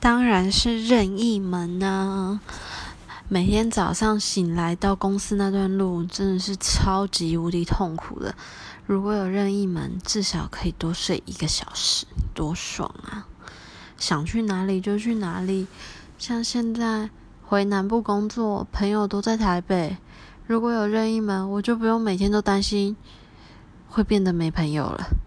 当然是任意门啊。每天早上醒来到公司那段路真的是超级无敌痛苦的。如果有任意门至少可以多睡一个小时多爽啊。想去哪里就去哪里。像现在回南部工作朋友都在台北。如果有任意门我就不用每天都担心会变得没朋友了。